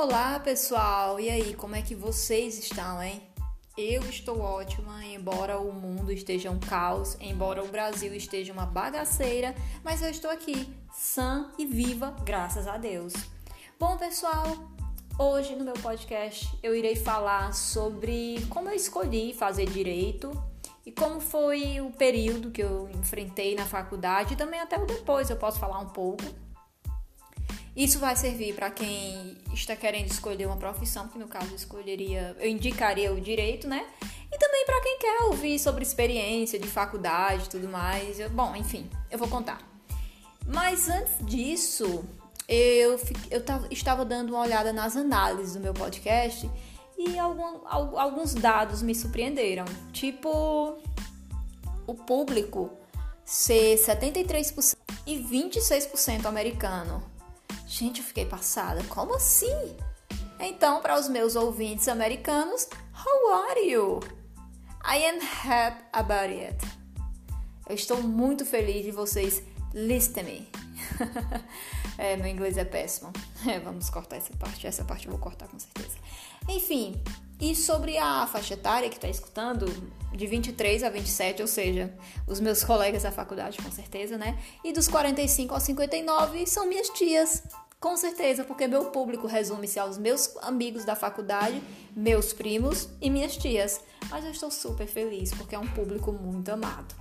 Olá, pessoal! E aí, como é que vocês estão, hein? Eu estou ótima, embora o mundo esteja um caos, embora o Brasil esteja uma bagaceira, mas eu estou aqui, sã e viva, graças a Deus. Bom, pessoal, hoje no meu podcast eu irei falar sobre como eu escolhi fazer direito e como foi o período que eu enfrentei na faculdade e também até o depois eu posso falar um pouco isso vai servir para quem está querendo escolher uma profissão, que no caso eu escolheria, eu indicaria o direito, né? E também para quem quer ouvir sobre experiência de faculdade e tudo mais. Eu, bom, enfim, eu vou contar. Mas antes disso, eu, eu estava dando uma olhada nas análises do meu podcast e algum, alguns dados me surpreenderam. Tipo, o público ser 73% e 26% americano. Gente, eu fiquei passada. Como assim? Então, para os meus ouvintes americanos, how are you? I am happy about it. Eu estou muito feliz de vocês listen me. é, meu inglês é péssimo. É, vamos cortar essa parte. Essa parte eu vou cortar com certeza. Enfim, e sobre a faixa etária que está escutando, de 23 a 27, ou seja, os meus colegas da faculdade, com certeza, né? E dos 45 aos 59 são minhas tias. Com certeza, porque meu público resume-se aos meus amigos da faculdade, meus primos e minhas tias. Mas eu estou super feliz porque é um público muito amado.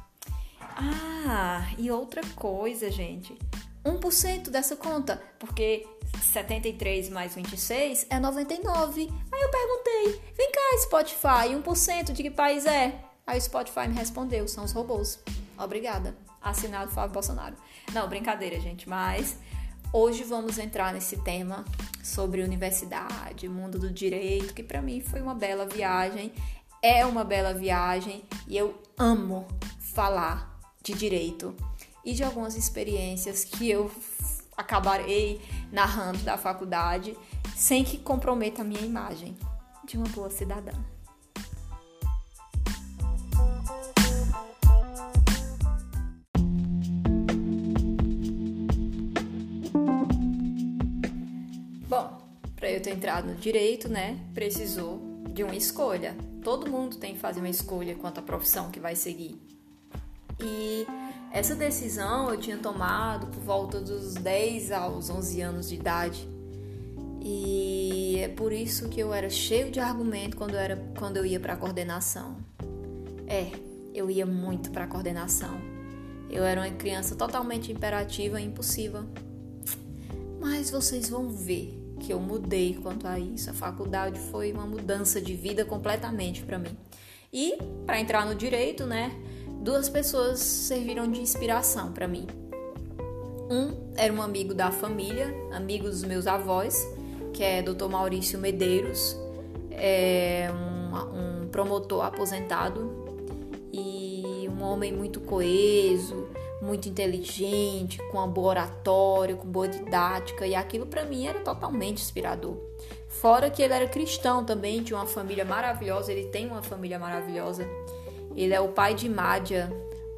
Ah, e outra coisa, gente. 1% dessa conta, porque 73 mais 26 é 99. Aí eu perguntei: vem cá, Spotify, 1% de que país é? Aí o Spotify me respondeu: são os robôs. Obrigada. Assinado Flávio Bolsonaro. Não, brincadeira, gente, mas hoje vamos entrar nesse tema sobre universidade, mundo do direito, que para mim foi uma bela viagem, é uma bela viagem e eu amo falar de direito e de algumas experiências que eu acabarei narrando da faculdade sem que comprometa a minha imagem de uma boa cidadã. Bom, para eu ter entrado no direito, né, precisou de uma escolha. Todo mundo tem que fazer uma escolha quanto à profissão que vai seguir. E essa decisão eu tinha tomado por volta dos 10 aos 11 anos de idade. E é por isso que eu era cheio de argumento quando eu, era, quando eu ia para a coordenação. É, eu ia muito para a coordenação. Eu era uma criança totalmente imperativa e impulsiva. Mas vocês vão ver que eu mudei quanto a isso. A faculdade foi uma mudança de vida completamente para mim. E para entrar no direito, né? Duas pessoas serviram de inspiração para mim. Um era um amigo da família, amigo dos meus avós, que é Dr. Maurício Medeiros, é um, um promotor aposentado e um homem muito coeso, muito inteligente, com uma boa oratória, com boa didática, e aquilo para mim era totalmente inspirador. Fora que ele era cristão também, tinha uma família maravilhosa, ele tem uma família maravilhosa. Ele é o pai de Mádia,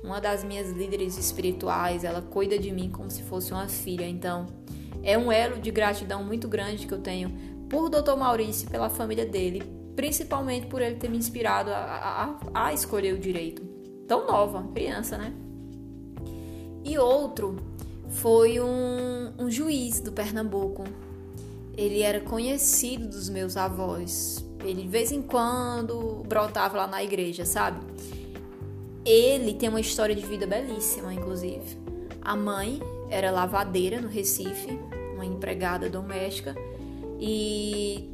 uma das minhas líderes espirituais. Ela cuida de mim como se fosse uma filha. Então, é um elo de gratidão muito grande que eu tenho por Dr. Maurício e pela família dele, principalmente por ele ter me inspirado a, a, a escolher o direito. Tão nova, criança, né? E outro foi um, um juiz do Pernambuco. Ele era conhecido dos meus avós ele de vez em quando brotava lá na igreja, sabe? Ele tem uma história de vida belíssima, inclusive. A mãe era lavadeira no Recife, uma empregada doméstica, e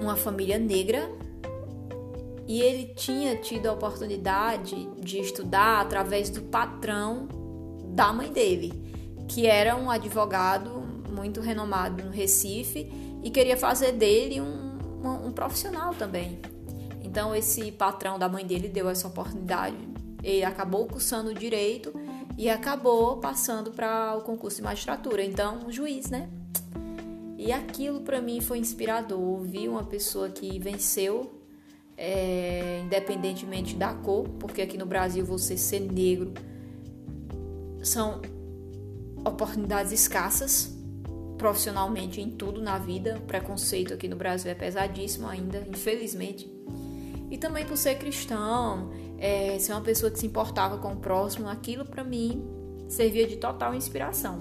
uma família negra. E ele tinha tido a oportunidade de estudar através do patrão da mãe dele, que era um advogado muito renomado no Recife e queria fazer dele um um, um profissional também. Então esse patrão da mãe dele deu essa oportunidade. Ele acabou cursando direito e acabou passando para o concurso de magistratura. Então, juiz, né? E aquilo para mim foi inspirador. Ouvir uma pessoa que venceu, é, independentemente da cor, porque aqui no Brasil você ser negro são oportunidades escassas profissionalmente em tudo na vida. O preconceito aqui no Brasil é pesadíssimo ainda, infelizmente. E também por ser cristão, é, ser uma pessoa que se importava com o próximo, aquilo para mim servia de total inspiração.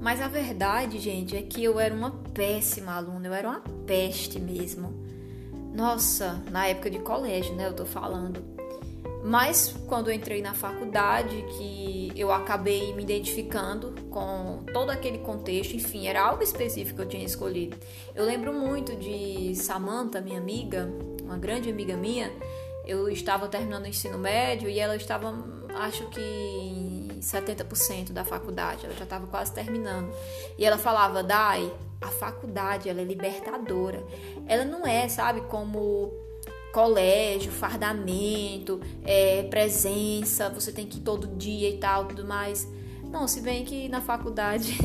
Mas a verdade, gente, é que eu era uma péssima aluna, eu era uma peste mesmo. Nossa, na época de colégio, né? Eu tô falando. Mas quando eu entrei na faculdade, que eu acabei me identificando com todo aquele contexto, enfim, era algo específico que eu tinha escolhido. Eu lembro muito de Samantha, minha amiga, uma grande amiga minha. Eu estava terminando o ensino médio e ela estava, acho que em 70% da faculdade, ela já estava quase terminando. E ela falava: "Dai, a faculdade ela é libertadora. Ela não é, sabe, como colégio, fardamento, é, presença, você tem que ir todo dia e tal, tudo mais. Não, se bem que na faculdade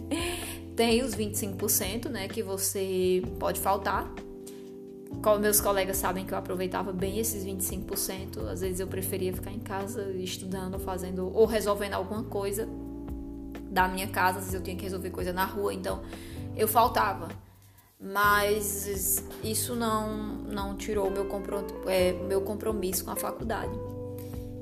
tem os 25%, né, que você pode faltar. Como meus colegas sabem que eu aproveitava bem esses 25%, às vezes eu preferia ficar em casa estudando, fazendo ou resolvendo alguma coisa da minha casa, às vezes eu tinha que resolver coisa na rua, então eu faltava mas isso não, não tirou meu, é, meu compromisso com a faculdade.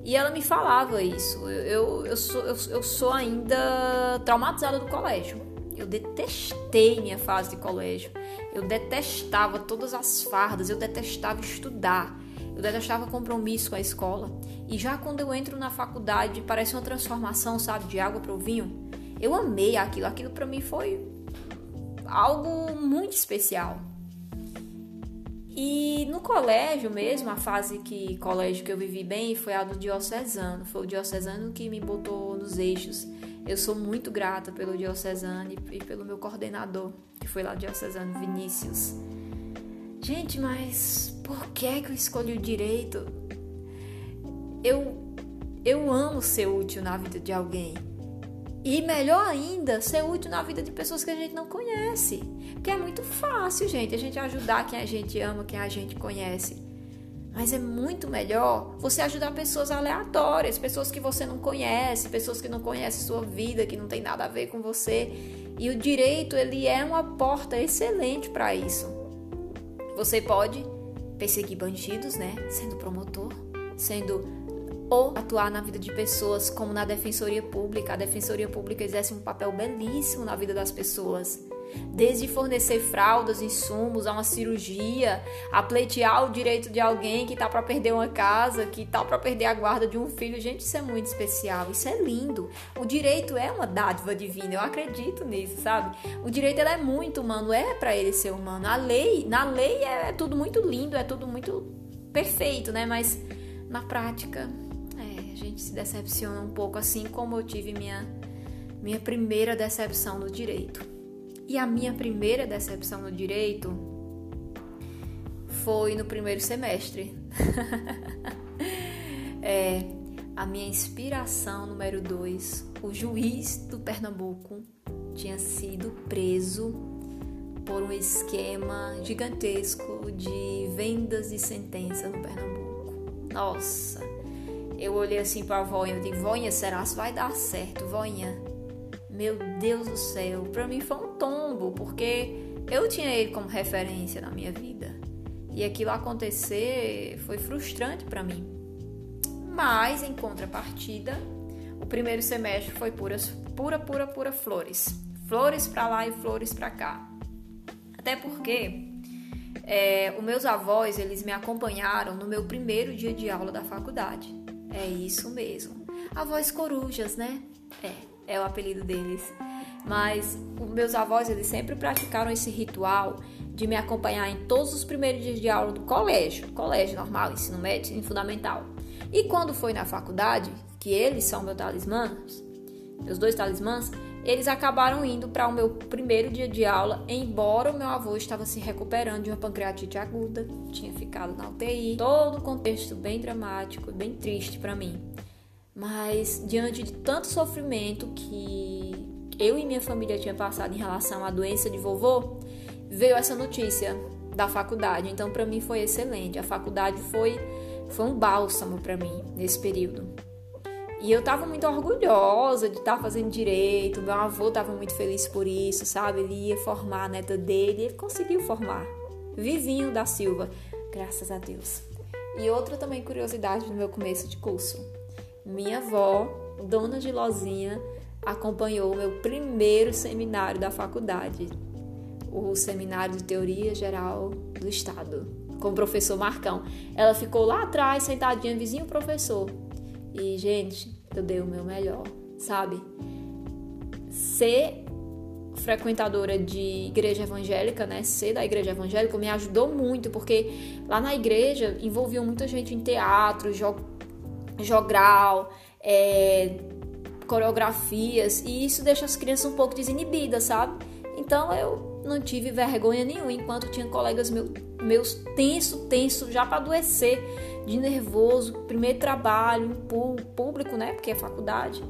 E ela me falava isso. Eu, eu, sou, eu, eu sou ainda traumatizada do colégio. Eu detestei minha fase de colégio. Eu detestava todas as fardas, eu detestava estudar, eu detestava compromisso com a escola. E já quando eu entro na faculdade, parece uma transformação, sabe, de água para o vinho. Eu amei aquilo. Aquilo para mim foi algo muito especial. E no colégio mesmo, a fase que colégio que eu vivi bem foi a do diocesano. Foi o diocesano que me botou nos eixos. Eu sou muito grata pelo diocesano e pelo meu coordenador, que foi lá diocesano Vinícius. Gente, mas por que que eu escolhi o direito? Eu eu amo ser útil na vida de alguém. E melhor ainda, ser útil na vida de pessoas que a gente não conhece. Porque é muito fácil, gente, a gente ajudar quem a gente ama, quem a gente conhece. Mas é muito melhor você ajudar pessoas aleatórias, pessoas que você não conhece, pessoas que não conhecem sua vida, que não tem nada a ver com você. E o direito, ele é uma porta excelente para isso. Você pode perseguir bandidos, né? Sendo promotor, sendo ou atuar na vida de pessoas, como na defensoria pública. A defensoria pública exerce um papel belíssimo na vida das pessoas. Desde fornecer fraldas, insumos a uma cirurgia, a pleitear o direito de alguém que está para perder uma casa, que está para perder a guarda de um filho. Gente, isso é muito especial, isso é lindo. O direito é uma dádiva divina, eu acredito nisso, sabe? O direito é muito humano, é para ele ser humano. A lei, na lei é tudo muito lindo, é tudo muito perfeito, né? Mas na prática gente se decepciona um pouco, assim como eu tive minha, minha primeira decepção no direito. E a minha primeira decepção no direito foi no primeiro semestre. é, a minha inspiração número dois, o juiz do Pernambuco tinha sido preso por um esquema gigantesco de vendas e sentença no Pernambuco. Nossa, eu olhei assim para a voinha, eu digo, voinha, será que vai dar certo, voinha? Meu Deus do céu, para mim foi um tombo, porque eu tinha ele como referência na minha vida. E aquilo acontecer foi frustrante para mim. Mas em contrapartida, o primeiro semestre foi pura, pura, pura, pura flores. Flores para lá e flores para cá. Até porque é, os meus avós, eles me acompanharam no meu primeiro dia de aula da faculdade. É isso mesmo. Avós corujas, né? É, é o apelido deles. Mas os meus avós, eles sempre praticaram esse ritual de me acompanhar em todos os primeiros dias de aula do colégio, colégio normal, ensino médio, ensino fundamental. E quando foi na faculdade, que eles são meus talismãs, meus dois talismãs, eles acabaram indo para o meu primeiro dia de aula, embora o meu avô estava se recuperando de uma pancreatite aguda, tinha ficado na UTI. Todo um contexto bem dramático, bem triste para mim. Mas diante de tanto sofrimento que eu e minha família tinha passado em relação à doença de vovô, veio essa notícia da faculdade. Então para mim foi excelente. A faculdade foi foi um bálsamo para mim nesse período. E eu tava muito orgulhosa de estar tá fazendo direito. Meu avô tava muito feliz por isso, sabe? Ele ia formar a neta dele ele conseguiu formar. Vizinho da Silva, graças a Deus. E outra também curiosidade no meu começo de curso. Minha avó, dona de Lozinha, acompanhou o meu primeiro seminário da faculdade, o Seminário de Teoria Geral do Estado, com o professor Marcão. Ela ficou lá atrás, sentadinha, vizinho professor. E, gente, eu dei o meu melhor, sabe? Ser frequentadora de igreja evangélica, né? Ser da igreja evangélica me ajudou muito, porque lá na igreja envolviam muita gente em teatro, jog jogral, é, coreografias, e isso deixa as crianças um pouco desinibidas, sabe? Então eu não tive vergonha nenhuma enquanto tinha colegas meu, meus tenso, tenso, já para adoecer de nervoso, primeiro trabalho público, né? Porque é faculdade.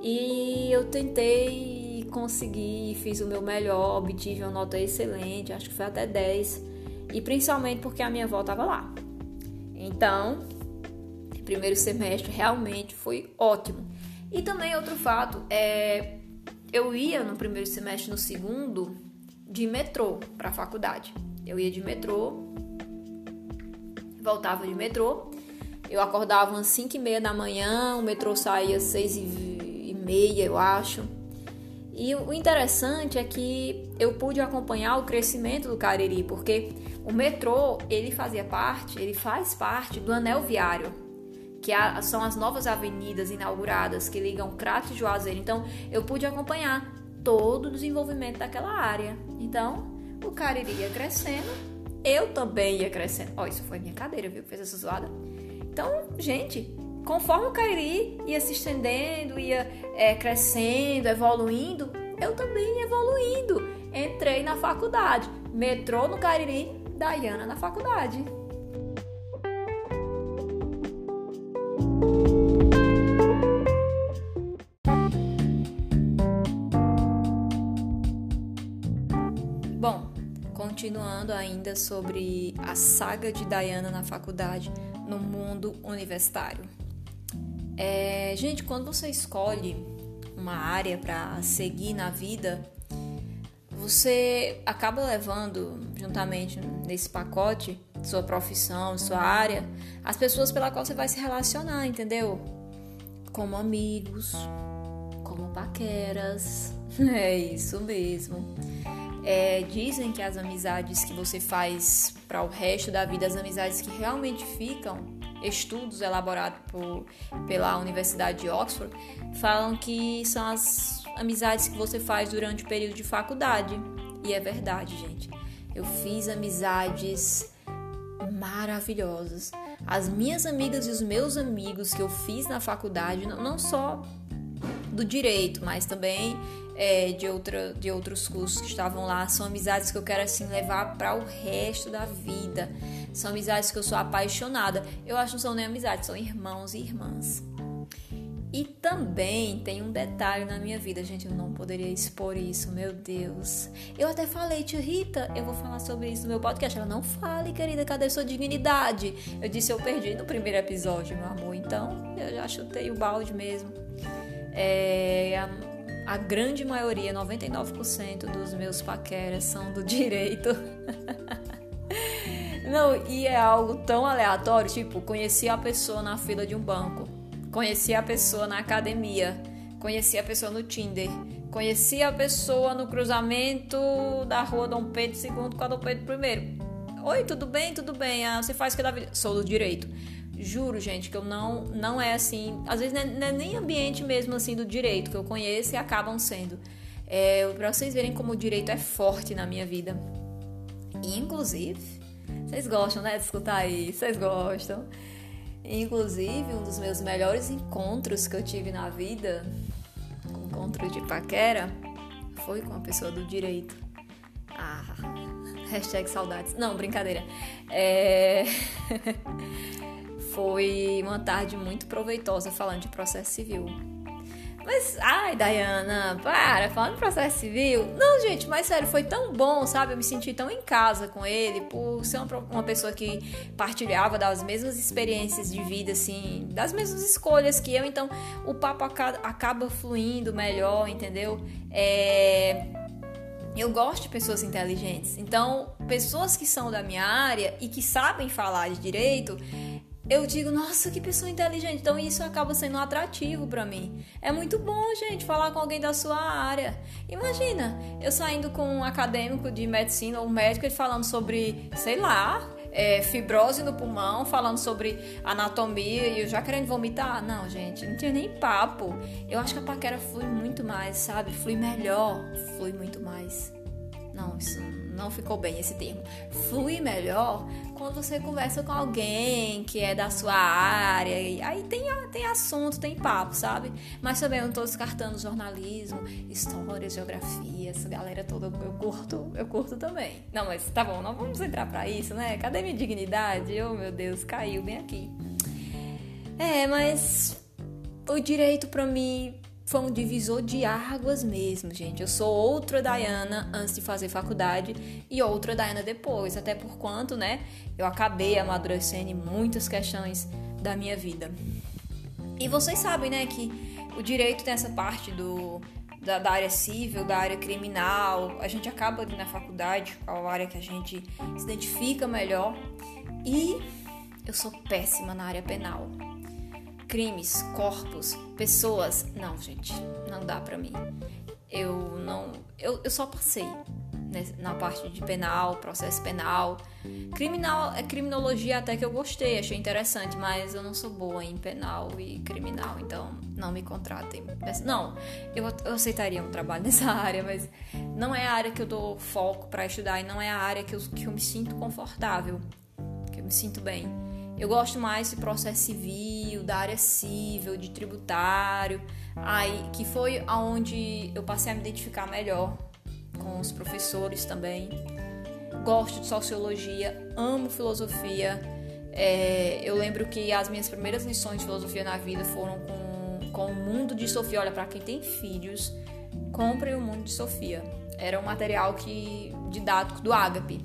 E eu tentei conseguir, fiz o meu melhor, obtive uma nota excelente, acho que foi até 10. E principalmente porque a minha avó estava lá. Então, primeiro semestre realmente foi ótimo. E também outro fato é eu ia no primeiro semestre, no segundo, de metrô para a faculdade. Eu ia de metrô voltava de metrô. Eu acordava às 5 e meia da manhã, o metrô saía às 6 e meia, eu acho. E o interessante é que eu pude acompanhar o crescimento do Cariri, porque o metrô, ele fazia parte, ele faz parte do anel viário, que são as novas avenidas inauguradas que ligam Crato e Juazeiro. Então, eu pude acompanhar todo o desenvolvimento daquela área. Então, o Cariri ia crescendo eu também ia crescendo. Ó, oh, isso foi minha cadeira, viu? Que fez essa zoada. Então, gente, conforme o Kairi ia se estendendo, ia é, crescendo, evoluindo, eu também ia evoluindo. Entrei na faculdade. Metrô no Cariri, Dayana na faculdade. Continuando ainda sobre a saga de Diana na faculdade no mundo universitário. É, gente, quando você escolhe uma área para seguir na vida, você acaba levando juntamente nesse pacote sua profissão, sua área, as pessoas pela qual você vai se relacionar, entendeu? Como amigos, como paqueras. É isso mesmo. É, dizem que as amizades que você faz para o resto da vida, as amizades que realmente ficam, estudos elaborados por, pela Universidade de Oxford, falam que são as amizades que você faz durante o período de faculdade. E é verdade, gente. Eu fiz amizades maravilhosas. As minhas amigas e os meus amigos que eu fiz na faculdade, não só do direito, mas também é, de, outra, de outros cursos que estavam lá. São amizades que eu quero assim levar para o resto da vida. São amizades que eu sou apaixonada. Eu acho que não são nem amizades, são irmãos e irmãs. E também tem um detalhe na minha vida, gente, eu não poderia expor isso, meu Deus. Eu até falei, tia Rita, eu vou falar sobre isso no meu podcast. Ela, não fale, querida, cadê sua dignidade? Eu disse, eu perdi no primeiro episódio, meu amor, então eu já chutei o balde mesmo. É, a grande maioria, 99% dos meus paqueras são do direito. Não, e é algo tão aleatório, tipo, conheci a pessoa na fila de um banco, conheci a pessoa na academia, conheci a pessoa no Tinder, conheci a pessoa no cruzamento da rua Dom Pedro II com a Dom Pedro I. Oi, tudo bem? Tudo bem? Ah, você faz que da vida? Sou do direito. Juro, gente, que eu não não é assim. Às vezes não é, não é nem ambiente mesmo assim do direito que eu conheço e acabam sendo. É, para vocês verem como o direito é forte na minha vida. Inclusive, vocês gostam, né, de escutar isso? Vocês gostam? Inclusive, um dos meus melhores encontros que eu tive na vida, um encontro de paquera, foi com uma pessoa do direito. Ah, hashtag saudades. Não, brincadeira. É... foi uma tarde muito proveitosa falando de processo civil. Mas, ai, Dayana, para, falando de processo civil. Não, gente, mas sério, foi tão bom, sabe? Eu me senti tão em casa com ele, por ser uma, uma pessoa que partilhava das mesmas experiências de vida, assim, das mesmas escolhas que eu. Então, o papo acaba, acaba fluindo melhor, entendeu? É. Eu gosto de pessoas inteligentes. Então, pessoas que são da minha área e que sabem falar de direito, eu digo, nossa, que pessoa inteligente. Então isso acaba sendo atrativo para mim. É muito bom, gente, falar com alguém da sua área. Imagina, eu saindo com um acadêmico de medicina ou um médico ele falando sobre, sei lá, é, fibrose no pulmão, falando sobre anatomia e eu já querendo vomitar. Não, gente, não tinha nem papo. Eu acho que a paquera flui muito mais, sabe? Flui melhor, flui muito mais. Não, isso não ficou bem esse termo. Flui melhor quando você conversa com alguém que é da sua área. E aí tem, tem assunto, tem papo, sabe? Mas também eu não tô descartando jornalismo, história, geografia, essa galera toda eu curto, eu curto também. Não, mas tá bom, não vamos entrar para isso, né? Cadê minha dignidade? Oh, meu Deus, caiu bem aqui. É, mas o direito para mim foi um divisor de águas mesmo, gente. Eu sou outra Diana antes de fazer faculdade e outra Diana depois, até por quanto, né, eu acabei amadurecendo em muitas questões da minha vida. E vocês sabem, né, que o direito tem essa parte do da, da, área civil, da área criminal. A gente acaba ali na faculdade, qual área que a gente se identifica melhor. E eu sou péssima na área penal crimes, corpos, pessoas. Não, gente, não dá pra mim. Eu não. Eu, eu só passei né, na parte de penal, processo penal. Criminal, é criminologia até que eu gostei, achei interessante, mas eu não sou boa em penal e criminal, então não me contratem. Não, eu, eu aceitaria um trabalho nessa área, mas não é a área que eu dou foco para estudar e não é a área que eu, que eu me sinto confortável, que eu me sinto bem. Eu gosto mais de processo civil, da área civil, de tributário, aí que foi aonde eu passei a me identificar melhor com os professores também. Gosto de sociologia, amo filosofia. É, eu lembro que as minhas primeiras lições de filosofia na vida foram com, com o mundo de Sofia. Olha, para quem tem filhos, comprem o mundo de Sofia. Era um material que didático do Agape,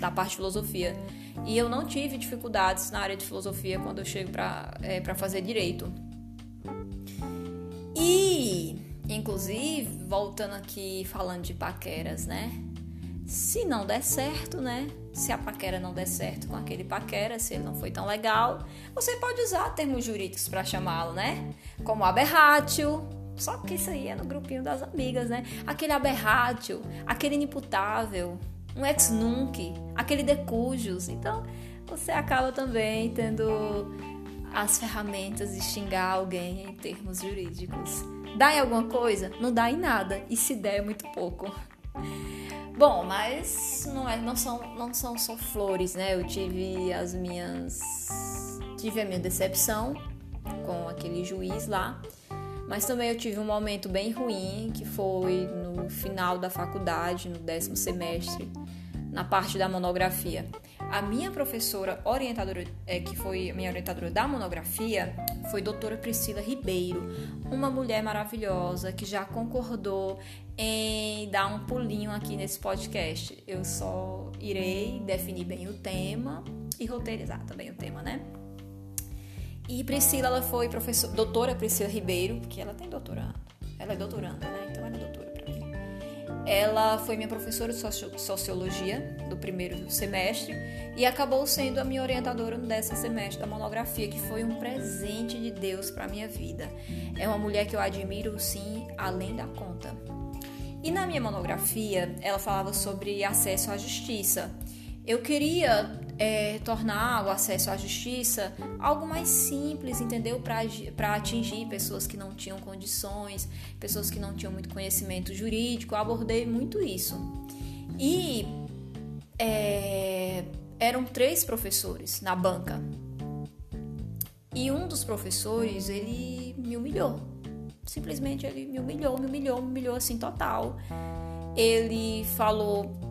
da parte de filosofia. E eu não tive dificuldades na área de filosofia quando eu chego para é, fazer direito. E, inclusive, voltando aqui falando de paqueras, né? Se não der certo, né? Se a paquera não der certo com aquele paquera, se ele não foi tão legal, você pode usar termos jurídicos para chamá-lo, né? Como aberratio, só que isso aí é no grupinho das amigas, né? Aquele aberratio, aquele inimputável, um ex nunc, aquele de cujos. Então, você acaba também tendo as ferramentas de xingar alguém em termos jurídicos. Dá em alguma coisa? Não dá em nada. E se der, é muito pouco. Bom, mas não, é, não, são, não são só flores, né? Eu tive as minhas. Tive a minha decepção com aquele juiz lá. Mas também eu tive um momento bem ruim, que foi no final da faculdade, no décimo semestre, na parte da monografia. A minha professora orientadora, é, que foi a minha orientadora da monografia, foi doutora Priscila Ribeiro, uma mulher maravilhosa que já concordou em dar um pulinho aqui nesse podcast. Eu só irei definir bem o tema e roteirizar também o tema, né? E Priscila, ela foi professora, doutora Priscila Ribeiro, porque ela tem doutorado. Ela é doutoranda, né? Então ela é doutora para mim. Ela foi minha professora de sociologia do primeiro semestre e acabou sendo a minha orientadora no semestre da monografia, que foi um presente de Deus para minha vida. É uma mulher que eu admiro, sim, além da conta. E na minha monografia, ela falava sobre acesso à justiça. Eu queria é, tornar o acesso à justiça algo mais simples, entendeu? Para atingir pessoas que não tinham condições, pessoas que não tinham muito conhecimento jurídico. Eu abordei muito isso. E é, eram três professores na banca. E um dos professores, ele me humilhou. Simplesmente ele me humilhou, me humilhou, me humilhou assim total. Ele falou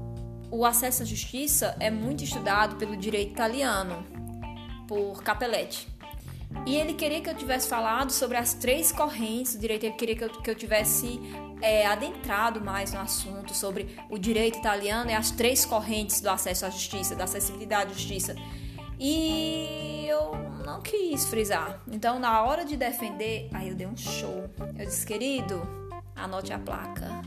o acesso à justiça é muito estudado pelo direito italiano, por Capelletti. E ele queria que eu tivesse falado sobre as três correntes do direito, ele queria que eu, que eu tivesse é, adentrado mais no assunto sobre o direito italiano e as três correntes do acesso à justiça, da acessibilidade à justiça. E eu não quis frisar. Então, na hora de defender, aí eu dei um show. Eu disse, querido, anote a placa.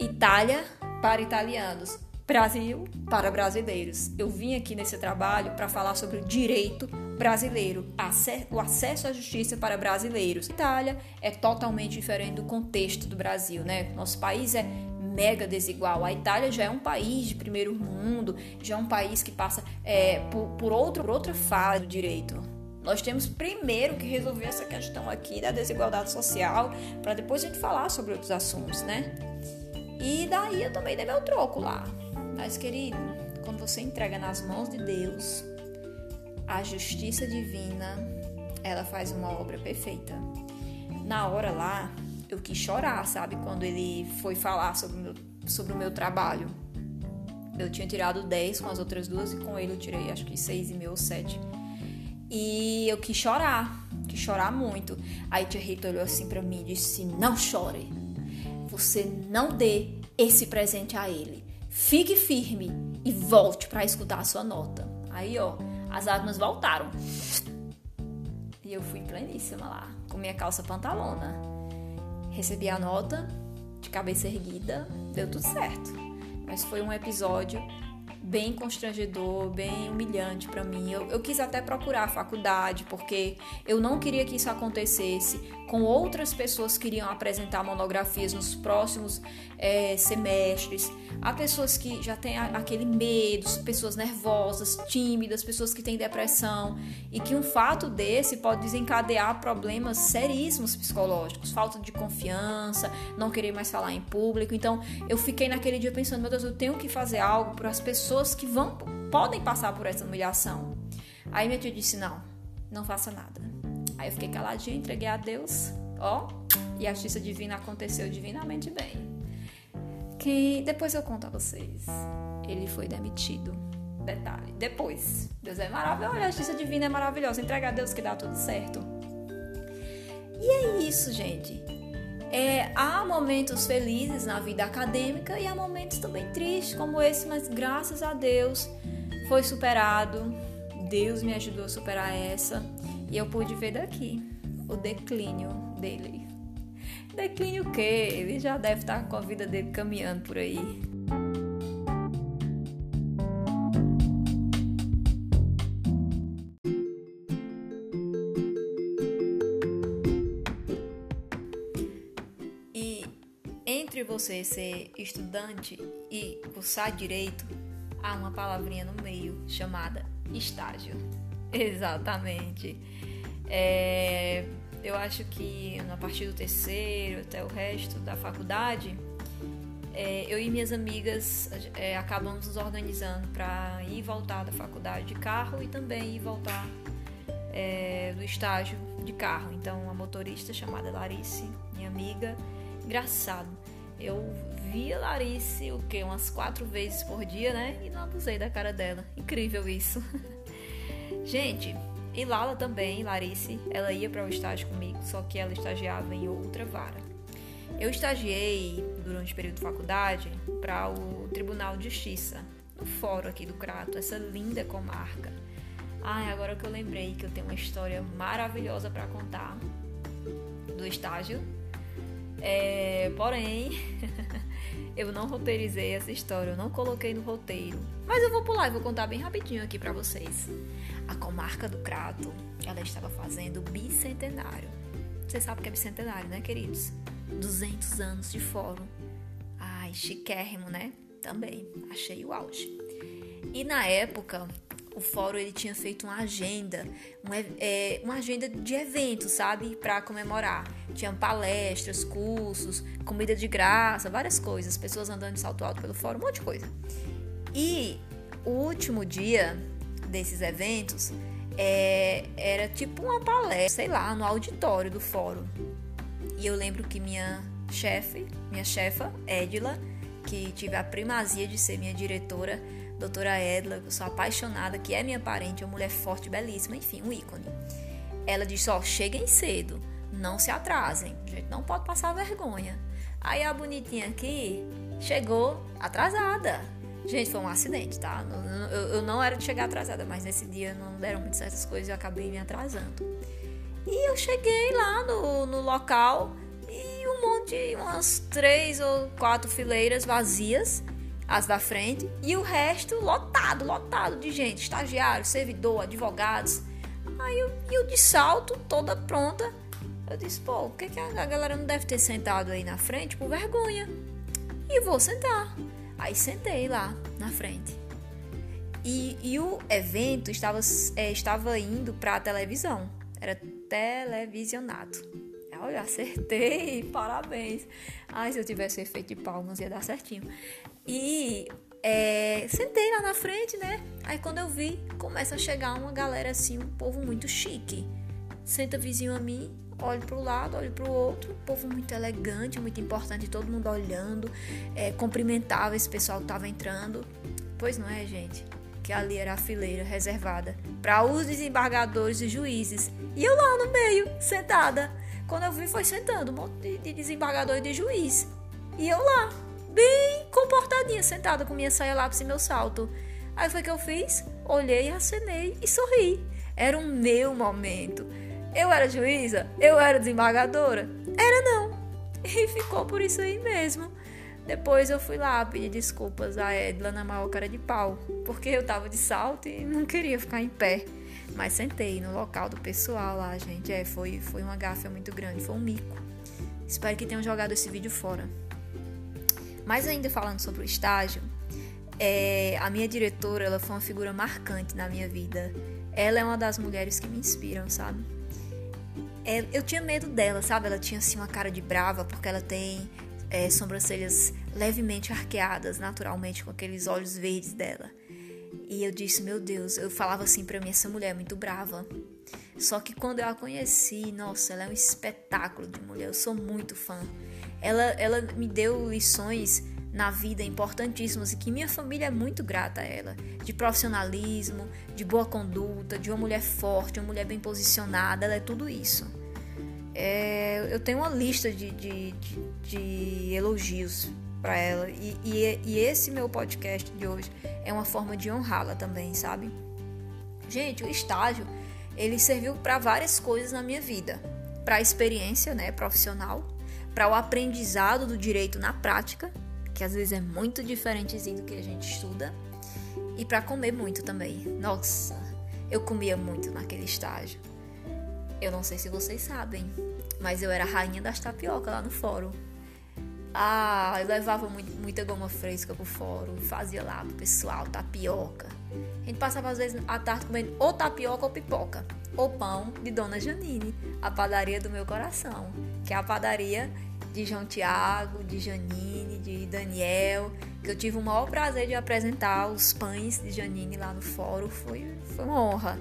Itália para italianos. Brasil para brasileiros. Eu vim aqui nesse trabalho para falar sobre o direito brasileiro, o acesso à justiça para brasileiros. Itália é totalmente diferente do contexto do Brasil, né? Nosso país é mega desigual. A Itália já é um país de primeiro mundo, já é um país que passa é, por, por, outro, por outra fase do direito. Nós temos primeiro que resolver essa questão aqui da desigualdade social, para depois a gente falar sobre outros assuntos, né? E daí eu também dei meu troco lá. Mas, querido, quando você entrega nas mãos de Deus, a justiça divina, ela faz uma obra perfeita. Na hora lá, eu quis chorar, sabe? Quando ele foi falar sobre o meu, sobre o meu trabalho. Eu tinha tirado 10 com as outras duas e com ele eu tirei acho que 6,5 ou 7. E eu quis chorar, quis chorar muito. Aí tia Rita olhou assim para mim e disse: Não chore, você não dê esse presente a ele. Fique firme e volte para escutar a sua nota. Aí, ó, as lágrimas voltaram. E eu fui pleníssima lá, com minha calça pantalona. Recebi a nota, de cabeça erguida, deu tudo certo. Mas foi um episódio bem constrangedor, bem humilhante para mim. Eu, eu, quis até procurar a faculdade, porque eu não queria que isso acontecesse com outras pessoas que iriam apresentar monografias nos próximos é, semestres. Há pessoas que já têm aquele medo, pessoas nervosas, tímidas, pessoas que têm depressão, e que um fato desse pode desencadear problemas seríssimos psicológicos, falta de confiança, não querer mais falar em público. Então, eu fiquei naquele dia pensando, meu Deus, eu tenho que fazer algo para as pessoas que vão podem passar por essa humilhação. Aí minha tia disse: "Não, não faça nada. Aí eu fiquei caladinha, entreguei a Deus, ó, e a justiça divina aconteceu divinamente bem. Que depois eu conto a vocês. Ele foi demitido. Detalhe. Depois. Deus é maravilhoso. Olha, a justiça divina é maravilhosa. Entrega a Deus que dá tudo certo. E é isso, gente. É, há momentos felizes na vida acadêmica e há momentos também tristes, como esse, mas graças a Deus foi superado. Deus me ajudou a superar essa. E eu pude ver daqui o declínio dele. Declínio o quê? Ele já deve estar com a vida dele caminhando por aí. Você ser estudante e cursar direito, há uma palavrinha no meio chamada estágio. Exatamente. É, eu acho que a partir do terceiro até o resto da faculdade, é, eu e minhas amigas é, acabamos nos organizando para ir voltar da faculdade de carro e também ir voltar é, do estágio de carro. Então, a motorista chamada Larice, minha amiga, engraçado. Eu via Larice o que umas quatro vezes por dia, né? E não abusei da cara dela. Incrível isso. Gente, e Lala também, Larice, ela ia para o estágio comigo, só que ela estagiava em outra vara. Eu estagiei durante o período de faculdade para o Tribunal de Justiça, no fórum aqui do Crato, essa linda comarca. Ai, agora que eu lembrei que eu tenho uma história maravilhosa para contar do estágio. É, porém, Eu não roteirizei essa história, eu não coloquei no roteiro. Mas eu vou pular e vou contar bem rapidinho aqui para vocês. A comarca do Crato, ela estava fazendo bicentenário. Vocês sabem o que é bicentenário, né, queridos? 200 anos de fórum. Ai, chiquérrimo, né? Também, achei o auge. E na época, o fórum ele tinha feito uma agenda, uma, é, uma agenda de eventos, sabe, para comemorar. Tinha palestras, cursos, comida de graça, várias coisas, pessoas andando de salto alto pelo fórum, um monte de coisa. E o último dia desses eventos é, era tipo uma palestra, sei lá, no auditório do fórum. E eu lembro que minha chefe, minha chefa, Edila, que tive a primazia de ser minha diretora, doutora Edla, que eu sou apaixonada, que é minha parente, uma mulher forte, belíssima, enfim, um ícone. Ela disse: Ó, cheguem cedo, não se atrasem, a gente não pode passar vergonha. Aí a bonitinha aqui chegou atrasada. Gente, foi um acidente, tá? Eu, eu não era de chegar atrasada, mas nesse dia não deram muito certas coisas e eu acabei me atrasando. E eu cheguei lá no, no local e um monte, umas três ou quatro fileiras vazias, as da frente, e o resto lotado, lotado de gente, estagiário, servidor, advogados. Aí eu, eu de salto, toda pronta, eu disse, pô, o que, que a galera não deve ter sentado aí na frente por vergonha? E vou sentar. Aí sentei lá na frente. E, e o evento estava, é, estava indo para a televisão. Era televisionado. Olha, acertei, parabéns. Ai, se eu tivesse efeito de palmas ia dar certinho. E é, sentei lá na frente, né? Aí quando eu vi, começa a chegar uma galera assim, um povo muito chique. Senta vizinho a mim, olho para o lado, olho para o outro, povo muito elegante, muito importante, todo mundo olhando, é, cumprimentava esse pessoal que estava entrando. Pois não é, gente? Que ali era a fileira reservada para os desembargadores e juízes. E eu lá no meio, sentada. Quando eu vi, foi sentando um monte de, de desembargador e de juiz. E eu lá, bem comportadinha, sentada com minha saia lápis e meu salto. Aí foi que eu fiz, olhei, acenei e sorri. Era o meu momento. Eu era juíza? Eu era desembargadora? Era não. E ficou por isso aí mesmo. Depois eu fui lá pedir desculpas a Edla na maior cara de pau, porque eu tava de salto e não queria ficar em pé. Mas sentei no local do pessoal lá, gente. É, foi, foi uma gafa muito grande, foi um mico. Espero que tenham jogado esse vídeo fora. Mas ainda falando sobre o estágio, é, a minha diretora, ela foi uma figura marcante na minha vida. Ela é uma das mulheres que me inspiram, sabe? é, eu tinha medo dela, sabe? Ela tinha assim uma cara de brava, porque ela tem é, sobrancelhas levemente arqueadas, naturalmente, com aqueles olhos verdes dela. E eu disse, meu Deus, eu falava assim para mim, essa mulher é muito brava. Só que quando eu a conheci, nossa, ela é um espetáculo de mulher, eu sou muito fã. Ela, ela me deu lições na vida importantíssimas e que minha família é muito grata a ela. De profissionalismo, de boa conduta, de uma mulher forte, uma mulher bem posicionada, ela é tudo isso. É, eu tenho uma lista de, de, de, de elogios para ela e, e, e esse meu podcast de hoje é uma forma de honrá-la também, sabe? Gente, o estágio ele serviu para várias coisas na minha vida, para experiência, né, profissional, para o aprendizado do direito na prática que às vezes é muito diferentezinho do que a gente estuda, e para comer muito também. Nossa, eu comia muito naquele estágio. Eu não sei se vocês sabem, mas eu era a rainha das tapioca lá no fórum. Ah, eu levava muito, muita goma fresca pro fórum, fazia lá pro pessoal tapioca. A gente passava às vezes a tarde comendo ou tapioca ou pipoca, ou pão de Dona Janine, a padaria do meu coração, que é a padaria de João Tiago, de Janine, de Daniel, que eu tive o maior prazer de apresentar os pães de Janine lá no fórum, foi, foi uma honra.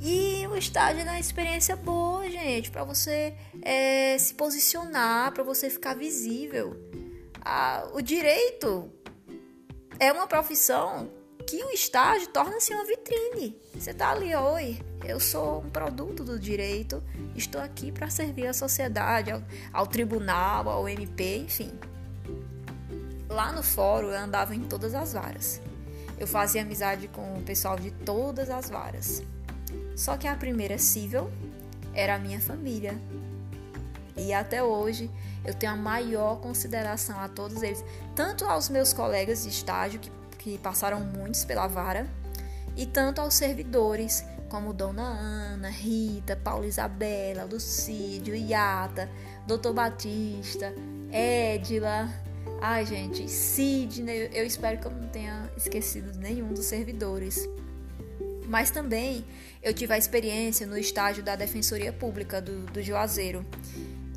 E o estágio é uma experiência boa, gente, para você é, se posicionar, para você ficar visível. Ah, o direito é uma profissão que o estágio torna-se uma vitrine. Você tá ali, oi, eu sou um produto do direito, estou aqui para servir a sociedade, ao, ao, tribunal, ao MP, enfim. Lá no fórum eu andava em todas as varas. Eu fazia amizade com o pessoal de todas as varas. Só que a primeira civil era a minha família. E até hoje eu tenho a maior consideração a todos eles, tanto aos meus colegas de estágio, que, que passaram muitos pela vara, e tanto aos servidores, como Dona Ana, Rita, Paula Isabela, Lucídio, Iata, Doutor Batista, Edila. Ai, gente, Sidney, eu espero que eu não tenha esquecido nenhum dos servidores. Mas também eu tive a experiência no estágio da Defensoria Pública do, do Juazeiro.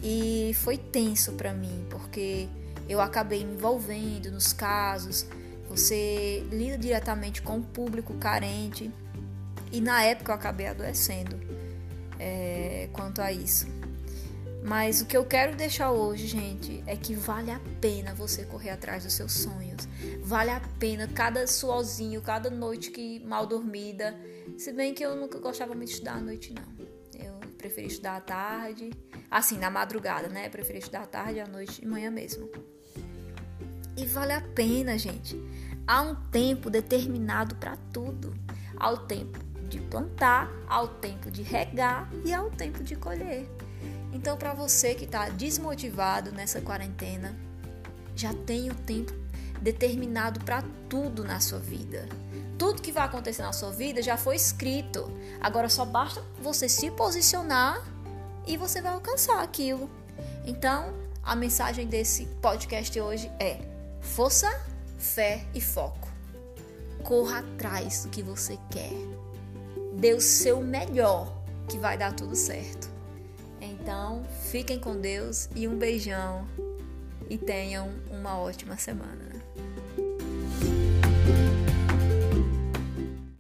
E foi tenso para mim, porque eu acabei me envolvendo nos casos, você lida diretamente com o público carente. E na época eu acabei adoecendo é, quanto a isso. Mas o que eu quero deixar hoje, gente, é que vale a pena você correr atrás dos seus sonhos. Vale a pena cada suorzinho, cada noite que mal dormida. Se bem que eu nunca gostava muito de estudar à noite, não. Eu preferi estudar à tarde. Assim, na madrugada, né? Eu preferi estudar à tarde, à noite e manhã mesmo. E vale a pena, gente. Há um tempo determinado para tudo. Há o tempo de plantar, há o tempo de regar e há o tempo de colher. Então, para você que está desmotivado nessa quarentena, já tem o tempo determinado para tudo na sua vida. Tudo que vai acontecer na sua vida já foi escrito. Agora só basta você se posicionar e você vai alcançar aquilo. Então, a mensagem desse podcast hoje é: força, fé e foco. Corra atrás do que você quer. Dê o seu melhor, que vai dar tudo certo. Então, fiquem com Deus e um beijão e tenham uma ótima semana.